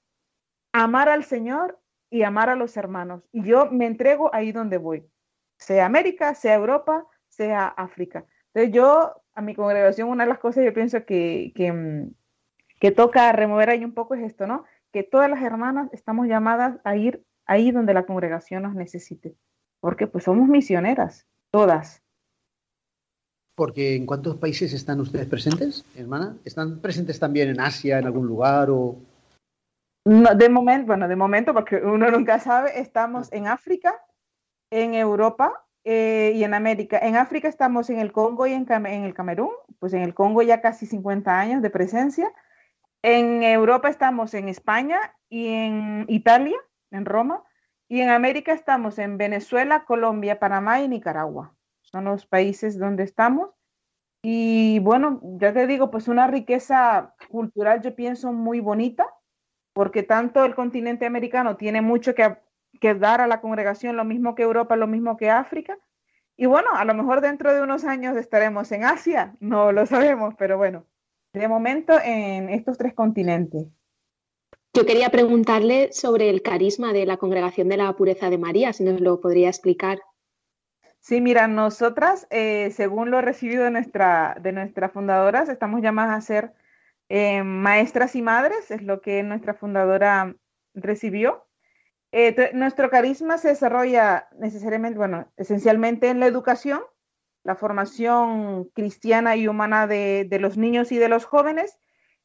amar al Señor y amar a los hermanos. Y yo me entrego ahí donde voy, sea América, sea Europa, sea África. Entonces yo, a mi congregación, una de las cosas yo pienso que, que, mm, toca remover ahí un poco es esto, ¿no? Que todas las hermanas estamos llamadas a ir ahí donde la congregación nos necesite, porque pues somos misioneras, todas. Porque ¿en cuántos países están ustedes presentes, hermana? ¿Están presentes también en Asia, en algún lugar o...? No, de momento, bueno, de momento, porque uno nunca sabe, estamos en África, en Europa eh, y en América. En África estamos en el Congo y en, Cam- en el Camerún, pues en el Congo ya casi 50 años de presencia. En Europa estamos en España y en Italia, en Roma. Y en América estamos en Venezuela, Colombia, Panamá y Nicaragua. son los países donde estamos. Y bueno, ya te digo, pues una riqueza cultural yo pienso muy bonita, porque tanto el continente americano tiene mucho que, dar a la congregación, lo mismo que Europa, lo mismo que África. Y bueno, a lo mejor dentro de unos años estaremos en Asia, no lo sabemos, pero bueno, de momento en estos tres continentes. Yo quería preguntarle sobre el carisma de la Congregación de la Pureza de María, si nos lo podría explicar. Sí, mira, nosotras, eh, según lo recibido de nuestra, de nuestras fundadoras, estamos llamadas a ser eh, maestras y madres, es lo que nuestra fundadora recibió. Eh, nuestro carisma se desarrolla necesariamente, bueno, esencialmente en la educación, la formación cristiana y humana de, de los niños y de los jóvenes,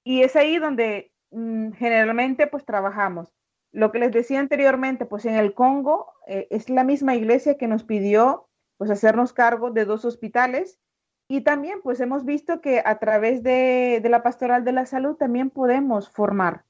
y es ahí donde mm, generalmente pues trabajamos. Lo que les decía anteriormente, pues en el Congo eh, es la misma iglesia que nos pidió pues hacernos cargo de dos hospitales y también pues hemos visto que a través de, la pastoral de la salud también podemos formar.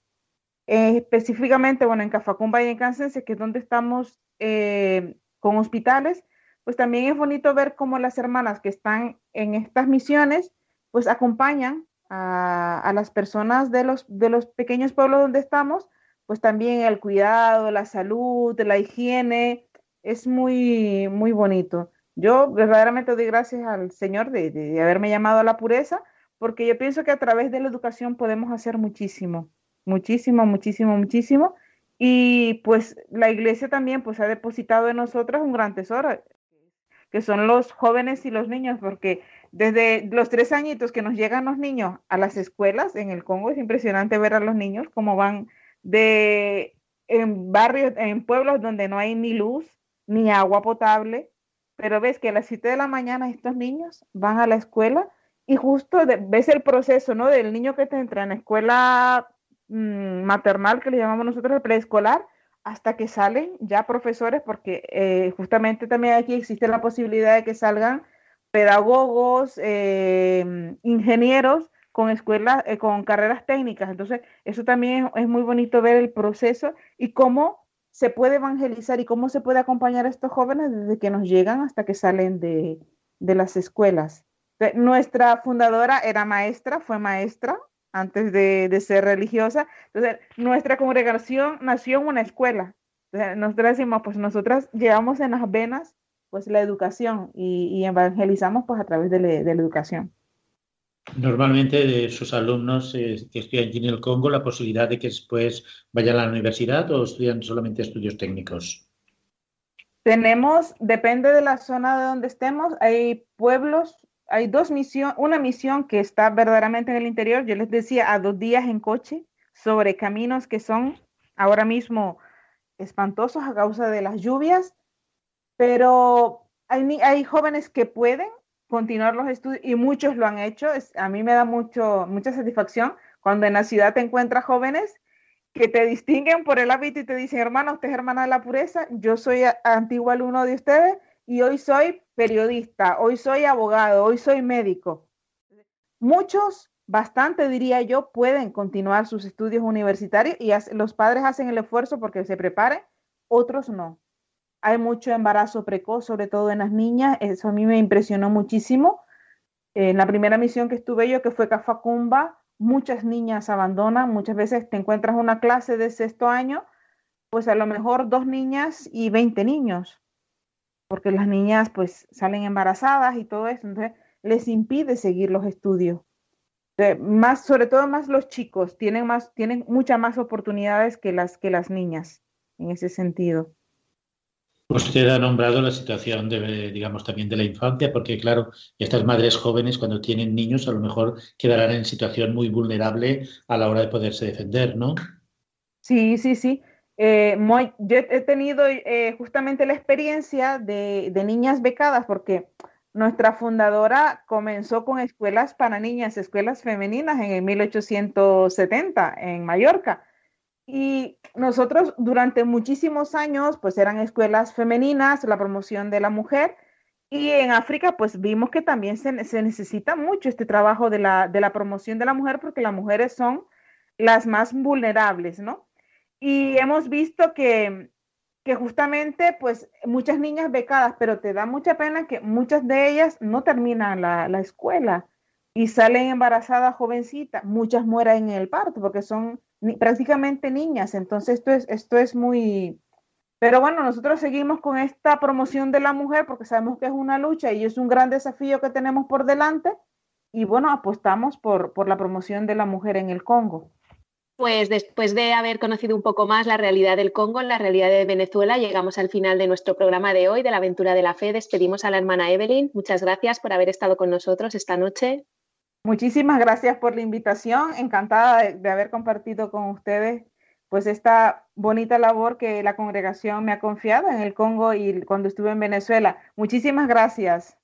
Eh, específicamente, bueno, en Cafacumba y en Cansense, que es donde estamos eh, con hospitales, pues también es bonito ver cómo las hermanas que están en estas misiones, pues acompañan a, las personas de los, de los pequeños pueblos donde estamos, pues también el cuidado, la salud, la higiene, es muy, muy bonito. Yo verdaderamente doy gracias al Señor de, de- haberme llamado a la pureza, porque yo pienso que a través de la educación podemos hacer muchísimo, muchísimo, muchísimo, muchísimo. Y pues la iglesia también pues ha depositado en nosotros un gran tesoro, que son los jóvenes y los niños, porque desde los tres añitos que nos llegan los niños a las escuelas en el Congo, es impresionante ver a los niños cómo van de en barrios, en pueblos donde no hay ni luz, ni agua potable, pero ves que a las 7 de la mañana estos niños van a la escuela y justo ves el proceso, ¿no? Del niño que te entra en la escuela mm, maternal, que le llamamos nosotros el preescolar, hasta que salen ya profesores, porque eh, justamente también aquí existe la posibilidad de que salgan pedagogos, eh, ingenieros con escuelas, eh, con carreras técnicas. Entonces, eso también es, muy bonito ver el proceso y cómo se puede evangelizar y cómo se puede acompañar a estos jóvenes desde que nos llegan hasta que salen de, de las escuelas. De- Nuestra fundadora era maestra, fue maestra antes de, de ser religiosa. Entonces, nuestra congregación nació en una escuela. Entonces, decimos, pues nosotras llevamos en las venas pues la educación y, y evangelizamos pues a través de, la- de la educación. Normalmente de sus alumnos eh, que estudian aquí en el Congo, la posibilidad de que después vayan a la universidad o estudian solamente estudios técnicos. Tenemos, depende de la zona de donde estemos, hay pueblos, hay dos misiones, una misión que está verdaderamente en el interior, yo les decía, a dos días en coche, sobre caminos que son ahora mismo espantosos a causa de las lluvias, pero hay, jóvenes que pueden continuar los estudios y muchos lo han hecho. A mí me da mucho, mucha satisfacción cuando en la ciudad te encuentras jóvenes que te distinguen por el hábito y te dicen, hermana, usted es hermana de la pureza, yo soy antiguo alumno de ustedes y hoy soy periodista, hoy soy abogado, hoy soy médico. Muchos, bastante diría yo, pueden continuar sus estudios universitarios y los padres hacen el esfuerzo porque se preparen, otros no. Hay mucho embarazo precoz, sobre todo en las niñas, eso a mí me impresionó muchísimo. En la primera misión que estuve yo, que fue Cafacumba, muchas niñas abandonan, muchas veces te encuentras una clase de sexto año, pues a lo mejor dos niñas y 20 niños, porque las niñas pues salen embarazadas y todo eso, entonces les impide seguir los estudios. Más, sobre todo más los chicos, tienen, más, tienen muchas más oportunidades que las, que las niñas en ese sentido. Usted ha nombrado la situación de, digamos, también de la infancia, porque claro, estas madres jóvenes cuando tienen niños a lo mejor quedarán en situación muy vulnerable a la hora de poderse defender, ¿no? Sí, sí, sí. Eh, yo he tenido eh, justamente la experiencia de, de niñas becadas porque nuestra fundadora comenzó con escuelas para niñas, escuelas femeninas en el 1870 en Mallorca. Y nosotros durante muchísimos años, pues eran escuelas femeninas, la promoción de la mujer. Y en África, pues vimos que también se, se necesita mucho este trabajo de la, de la promoción de la mujer porque las mujeres son las más vulnerables, ¿no? Y hemos visto que que justamente, pues, muchas niñas becadas, pero te da mucha pena que muchas de ellas no terminan la, la escuela y salen embarazadas jovencitas, muchas mueren en el parto porque son prácticamente niñas, entonces esto es, esto es muy... Pero bueno, nosotros seguimos con esta promoción de la mujer porque sabemos que es una lucha y es un gran desafío que tenemos por delante y bueno, apostamos por, por la promoción de la mujer en el Congo. Pues después de haber conocido un poco más la realidad del Congo, la realidad de Venezuela, llegamos al final de nuestro programa de hoy, de la aventura de la fe. Despedimos a la hermana Evelyn. Muchas gracias por haber estado con nosotros esta noche. Muchísimas gracias por la invitación, encantada de, haber compartido con ustedes pues esta bonita labor que la congregación me ha confiado en el Congo y cuando estuve en Venezuela. Muchísimas gracias.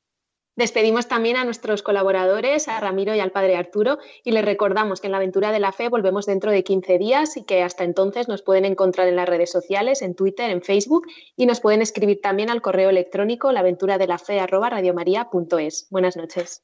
Despedimos también a nuestros colaboradores, a Ramiro y al padre Arturo, y les recordamos que en la aventura de la fe volvemos dentro de 15 días y que hasta entonces nos pueden encontrar en las redes sociales, en Twitter, en Facebook, y nos pueden escribir también al correo electrónico laventuradelafe@radiomaria.es. Buenas noches.